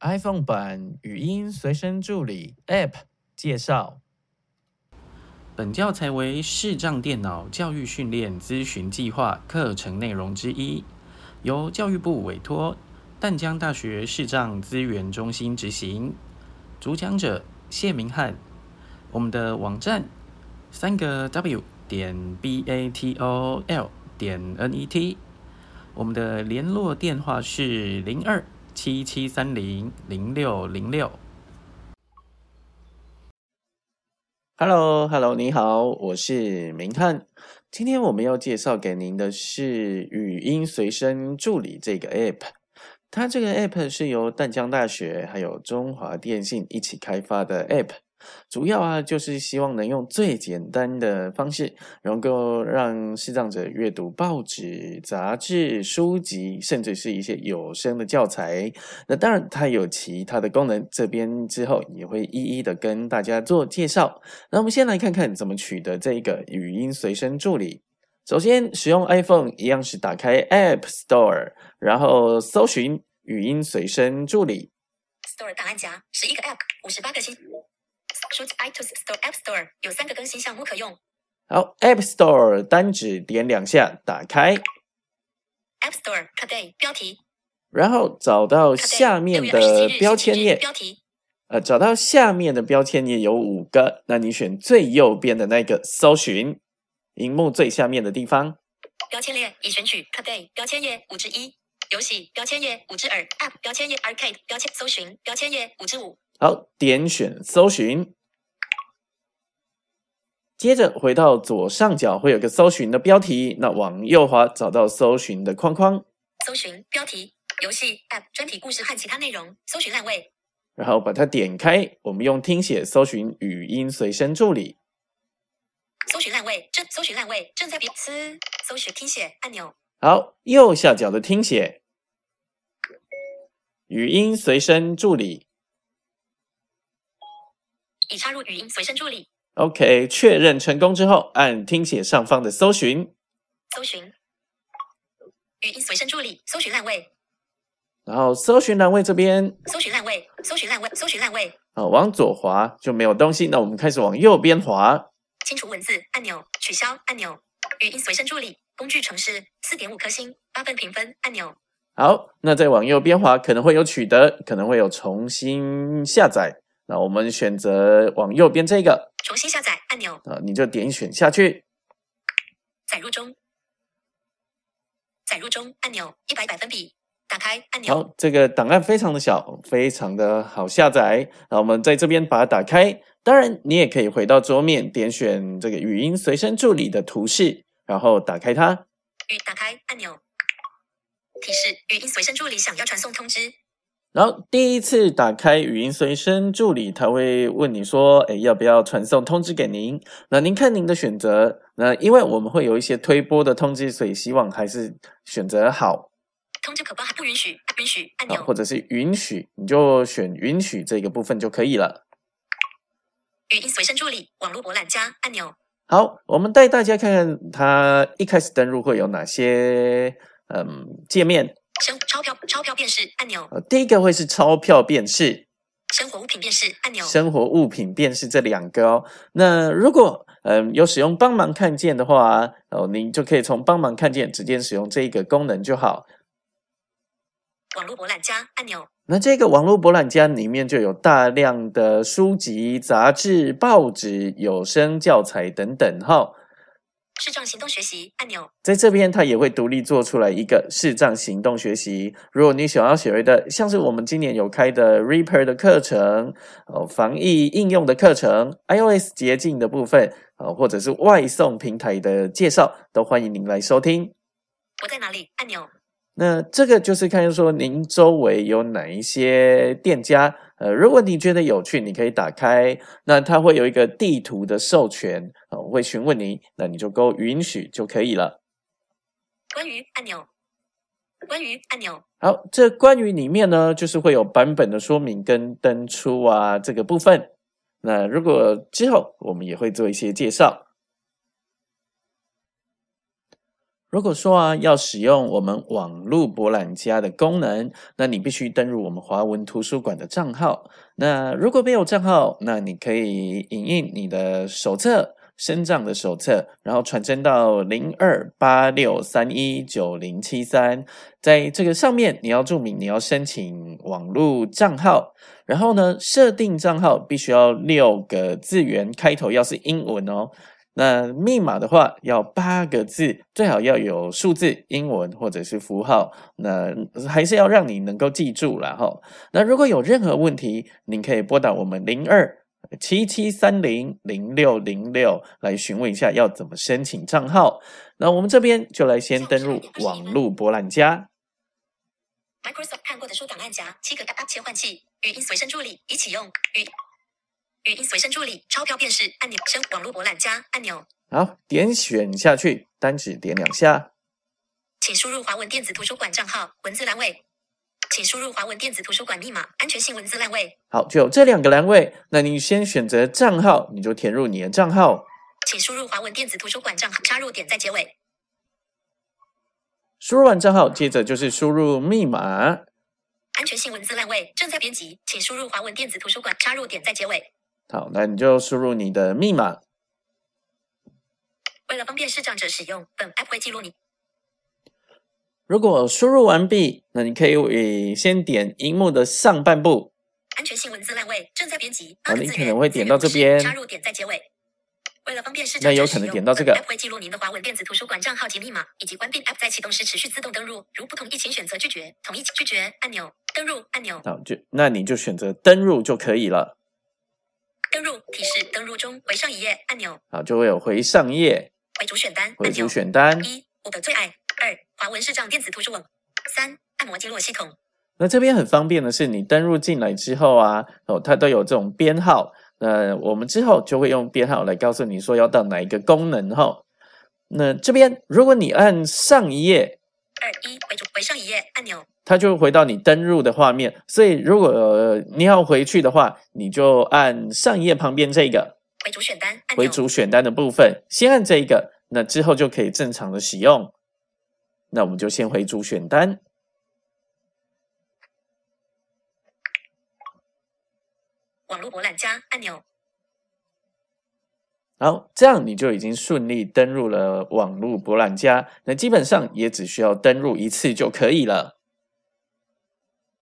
iPhone 版语音随身助理 App 介绍。本教材为视障电脑教育训练咨询计划课程内容之一，由教育部委托淡江大学视障资源中心执行。主讲者谢明翰。我们的网站三个 W 点 B A T O L 点 N E T。我们的联络电话是零二。七七三零零六零六，Hello，Hello，你好，我是明翰。今天我们要介绍给您的是语音随身助理这个 App。它这个 App 是由淡江大学还有中华电信一起开发的 App。主要啊，就是希望能用最简单的方式，能够让视障者阅读报纸、杂志、书籍，甚至是一些有声的教材。那当然，它有其他的功能，这边之后也会一一的跟大家做介绍。那我们先来看看怎么取得这个语音随身助理。首先，使用 iPhone 一样是打开 App Store，然后搜寻语音随身助理。Store 档案夹，十一个 App，五十八个星。Shoot iTunes Store App Store 有三个更新项目可用。好，App Store 单指点两下，打开 App Store Today 标题，然后找到下面的标签页。标题，呃，找到下面的标签页有五个，那你选最右边的那个搜寻，荧幕最下面的地方。标签列已选取 Today 标签页五之一，游戏标签页五之二，App 标签页 Arcade 标签搜寻标签页五之五。好，点选搜寻。接着回到左上角会有个搜寻的标题，那往右滑找到搜寻的框框，搜寻标题游戏 App 专题故事和其他内容，搜寻烂位，然后把它点开，我们用听写搜寻语音随身助理，搜寻烂位正搜寻烂位正在别词搜寻听写按钮，好，右下角的听写语音随身助理已插入语音随身助理。OK，确认成功之后，按听写上方的搜寻，搜寻语音随身助理，搜寻烂位，然后搜寻栏位这边，搜寻烂位，搜寻烂位，搜寻烂位，好，往左滑就没有东西，那我们开始往右边滑，清除文字按钮，取消按钮，语音随身助理工具程式四点五颗星，八分评分按钮，好，那再往右边滑，可能会有取得，可能会有重新下载。那我们选择往右边这个重新下载按钮啊，你就点选下去。载入中，载入中按钮一百百分比，打开按钮。好，这个档案非常的小，非常的好下载。那我们在这边把它打开。当然，你也可以回到桌面，点选这个语音随身助理的图示，然后打开它。语打开按钮，提示语音随身助理想要传送通知。然后第一次打开语音随身助理，他会问你说：“哎，要不要传送通知给您？”那您看您的选择。那因为我们会有一些推播的通知，所以希望还是选择好。通知可报还不允许？允许按钮，或者是允许，你就选允许这个部分就可以了。语音随身助理网络博览加按钮。好，我们带大家看看它一开始登录会有哪些嗯界面。生钞票钞票辨识按钮，呃，第一个会是钞票辨识，生活物品辨识按钮，生活物品辨识这两个哦。那如果嗯有使用帮忙看见的话，哦，您就可以从帮忙看见直接使用这一个功能就好。网络博览家按钮，那这个网络博览家里面就有大量的书籍、杂志、报纸、有声教材等等哈。视障行动学习按钮，在这边它也会独立做出来一个视障行动学习。如果你想要学的，像是我们今年有开的 Reaper 的课程，呃，防疫应用的课程，iOS 捷径的部分，呃，或者是外送平台的介绍，都欢迎您来收听。我在哪里？按钮。那这个就是看说您周围有哪一些店家，呃，如果你觉得有趣，你可以打开，那它会有一个地图的授权，呃，会询问你，那你就勾允许就可以了。关于按钮，关于按钮。好，这关于里面呢，就是会有版本的说明跟登出啊这个部分。那如果之后我们也会做一些介绍。如果说啊要使用我们网络博览家的功能，那你必须登入我们华文图书馆的账号。那如果没有账号，那你可以影印你的手册。深藏的手册，然后传真到零二八六三一九零七三，在这个上面你要注明你要申请网络账号，然后呢，设定账号必须要六个字元开头，要是英文哦。那密码的话要八个字，最好要有数字、英文或者是符号，那还是要让你能够记住了哈。那如果有任何问题，您可以拨打我们零二。七七三零零六零六来询问一下要怎么申请账号。那我们这边就来先登入网络博览家。Microsoft 看过的书档案夹，七个 App 切换器，语音随身助理一起用。语语音随身助理，钞票辨识按钮，升网络博览家按钮。好，点选下去，单指点两下，请输入华文电子图书馆账号，文字栏位。请输入华文电子图书馆密码，安全性文字栏位。好，就有这两个栏位。那你先选择账号，你就填入你的账号。请输入华文电子图书馆账号，插入点在结尾。输入完账号，接着就是输入密码。安全性文字栏位正在编辑，请输入华文电子图书馆，插入点在结尾。好，那你就输入你的密码。为了方便视障者使用，本 App 会记录你。如果输入完毕，那你可以先点荧幕的上半部。安全性文字烂位正在编辑。啊，你可能会点到这边。插入点在结尾。为了方便视障者那有可能点到这个。App 会记录您的华文电子图书馆账号及密码，以及关闭 App 在启动时持续自动登录。如不同意，请选择拒绝。同意拒绝按钮。登录按钮。好，就那你就选择登录就可以了。提示登录中，回上一页按钮。好，就会有回上页。回主选单回主选单。一，我的最爱。二华文视障电子图书网，三按摩经络系统。那这边很方便的是，你登录进来之后啊，哦，它都有这种编号。那我们之后就会用编号来告诉你说要到哪一个功能哈。那这边如果你按上一页，二一回主回上一页按钮，它就会回到你登录的画面。所以如果你要回去的话，你就按上一页旁边这个回主选单，回主选单的部分，先按这一个，那之后就可以正常的使用。那我们就先回主选单，网络博览家按钮。好，这样你就已经顺利登入了网络博览家。那基本上也只需要登入一次就可以了。